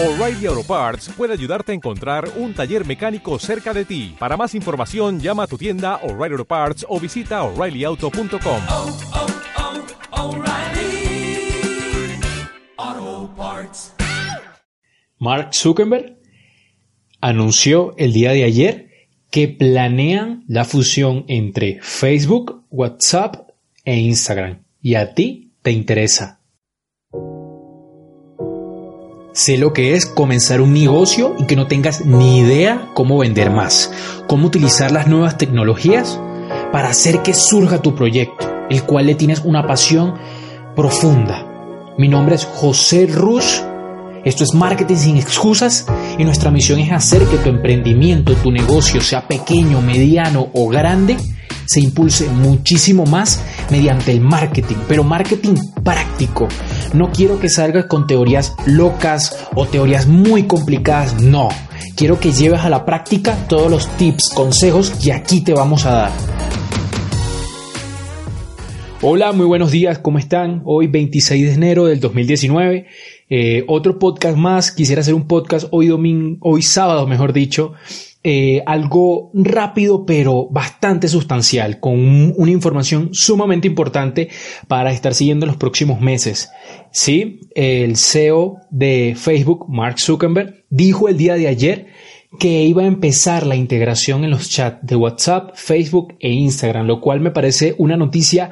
O'Reilly Auto Parts puede ayudarte a encontrar un taller mecánico cerca de ti. Para más información, llama a tu tienda O'Reilly Auto Parts o visita oreillyauto.com. oh, oh, Parts. Mark Zuckerberg anunció el día de ayer que planean la fusión entre Facebook, WhatsApp e Instagram. ¿Y a ti te interesa? Sé lo que es comenzar un negocio y que no tengas ni idea cómo vender más, cómo utilizar las nuevas tecnologías para hacer que surja tu proyecto, el cual le tienes una pasión profunda. Mi nombre es José Rush, esto es Marketing sin excusas y nuestra misión es hacer que tu emprendimiento, tu negocio, sea pequeño, mediano o grande, se impulse muchísimo más mediante el marketing, pero marketing práctico. No quiero que salgas con teorías locas o teorías muy complicadas, no. Quiero que lleves a la práctica todos los tips, consejos que aquí te vamos a dar. Hola, muy buenos días, ¿cómo están? Hoy 26 de enero del 2019. Eh, otro podcast más, quisiera hacer un podcast hoy domingo, hoy sábado, mejor dicho, eh, algo rápido pero bastante sustancial, con un, una información sumamente importante para estar siguiendo en los próximos meses. Sí, el CEO de Facebook, Mark Zuckerberg, dijo el día de ayer que iba a empezar la integración en los chats de WhatsApp, Facebook e Instagram, lo cual me parece una noticia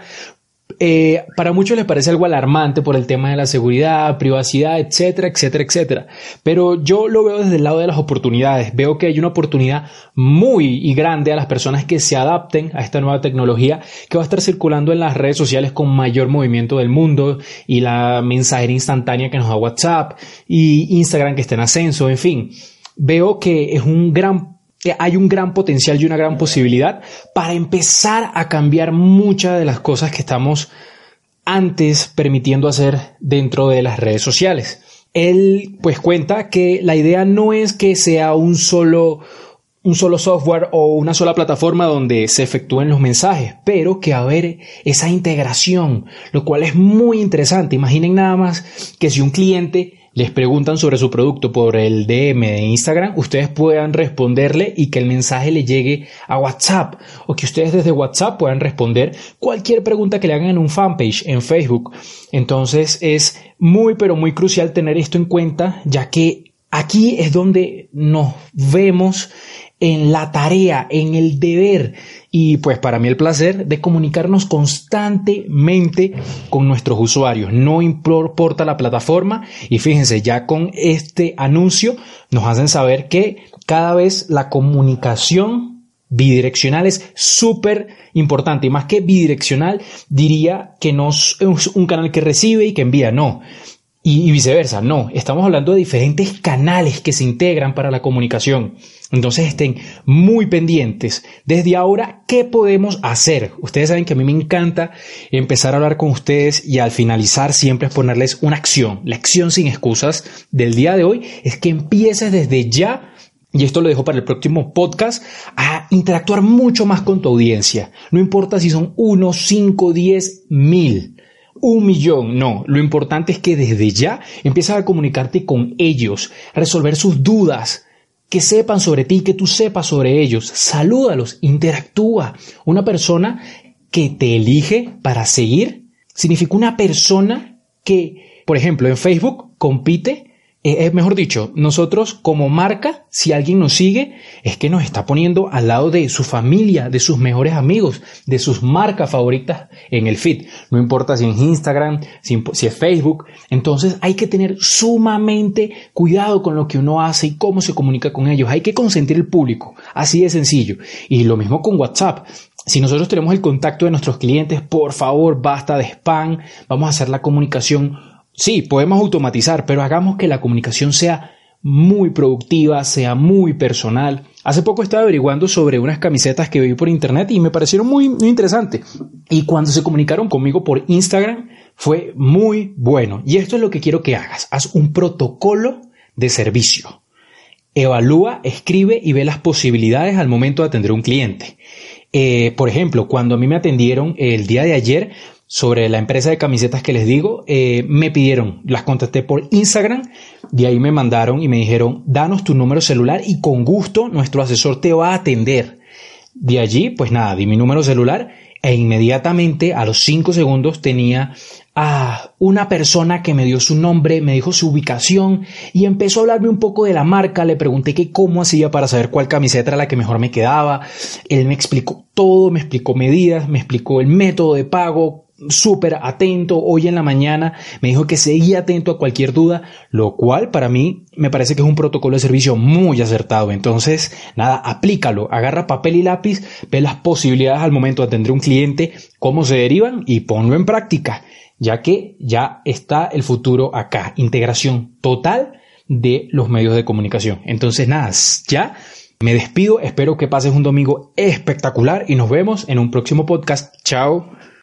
eh, para muchos les parece algo alarmante por el tema de la seguridad, privacidad, etcétera, etcétera, etcétera. Pero yo lo veo desde el lado de las oportunidades. Veo que hay una oportunidad muy y grande a las personas que se adapten a esta nueva tecnología que va a estar circulando en las redes sociales con mayor movimiento del mundo y la mensajería instantánea que nos da WhatsApp y Instagram que está en ascenso, en fin. Veo que es un gran hay un gran potencial y una gran posibilidad para empezar a cambiar muchas de las cosas que estamos antes permitiendo hacer dentro de las redes sociales. Él pues cuenta que la idea no es que sea un solo un solo software o una sola plataforma donde se efectúen los mensajes, pero que haber esa integración, lo cual es muy interesante. Imaginen nada más que si un cliente les preguntan sobre su producto por el DM de Instagram, ustedes puedan responderle y que el mensaje le llegue a WhatsApp o que ustedes desde WhatsApp puedan responder cualquier pregunta que le hagan en un fanpage en Facebook. Entonces es muy pero muy crucial tener esto en cuenta ya que aquí es donde nos vemos en la tarea, en el deber. Y pues para mí el placer de comunicarnos constantemente con nuestros usuarios. No importa la plataforma y fíjense, ya con este anuncio nos hacen saber que cada vez la comunicación bidireccional es súper importante. Y más que bidireccional diría que no es un canal que recibe y que envía, no y, viceversa. No, estamos hablando de diferentes canales que se integran para la comunicación. Entonces estén muy pendientes. Desde ahora, ¿qué podemos hacer? Ustedes saben que a mí me encanta empezar a hablar con ustedes y al finalizar siempre es ponerles una acción. La acción sin excusas del día de hoy es que empieces desde ya y esto lo dejo para el próximo podcast, a interactuar mucho más con tu audiencia. No importa si son uno, cinco, diez, mil un millón, no. Lo importante es que desde ya empiezas a comunicarte con ellos, resolver sus dudas, que sepan sobre ti, que tú sepas sobre ellos. Salúdalos, interactúa. Una persona que te elige para seguir significa una persona que, por ejemplo, en Facebook compite es mejor dicho, nosotros como marca, si alguien nos sigue, es que nos está poniendo al lado de su familia, de sus mejores amigos, de sus marcas favoritas en el feed. No importa si es Instagram, si, si, es Facebook. Entonces hay que tener sumamente cuidado con lo que uno hace y cómo se comunica con ellos. Hay que consentir el público. Así de sencillo. Y lo mismo con WhatsApp. Si nosotros tenemos el contacto de nuestros clientes, por favor, basta de spam. Vamos a hacer la comunicación Sí, podemos automatizar, pero hagamos que la comunicación sea muy productiva, sea muy personal. Hace poco estaba averiguando sobre unas camisetas que vi por internet y me parecieron muy, muy interesantes. Y cuando se comunicaron conmigo por Instagram fue muy bueno. Y esto es lo que quiero que hagas. Haz un protocolo de servicio. Evalúa, escribe y ve las posibilidades al momento de atender a un cliente. Eh, por ejemplo, cuando a mí me atendieron el día de ayer, sobre la empresa de camisetas que les digo, eh, me pidieron, las contacté por Instagram, de ahí me mandaron y me dijeron, danos tu número celular y con gusto nuestro asesor te va a atender. De allí, pues nada, di mi número celular e inmediatamente a los cinco segundos tenía a una persona que me dio su nombre, me dijo su ubicación y empezó a hablarme un poco de la marca, le pregunté que cómo hacía para saber cuál camiseta era la que mejor me quedaba, él me explicó todo, me explicó medidas, me explicó el método de pago, súper atento hoy en la mañana, me dijo que seguía atento a cualquier duda, lo cual para mí me parece que es un protocolo de servicio muy acertado. Entonces, nada, aplícalo, agarra papel y lápiz, ve las posibilidades al momento de atender a un cliente, cómo se derivan y ponlo en práctica ya que ya está el futuro acá, integración total de los medios de comunicación. Entonces, nada, ya me despido, espero que pases un domingo espectacular y nos vemos en un próximo podcast. Chao.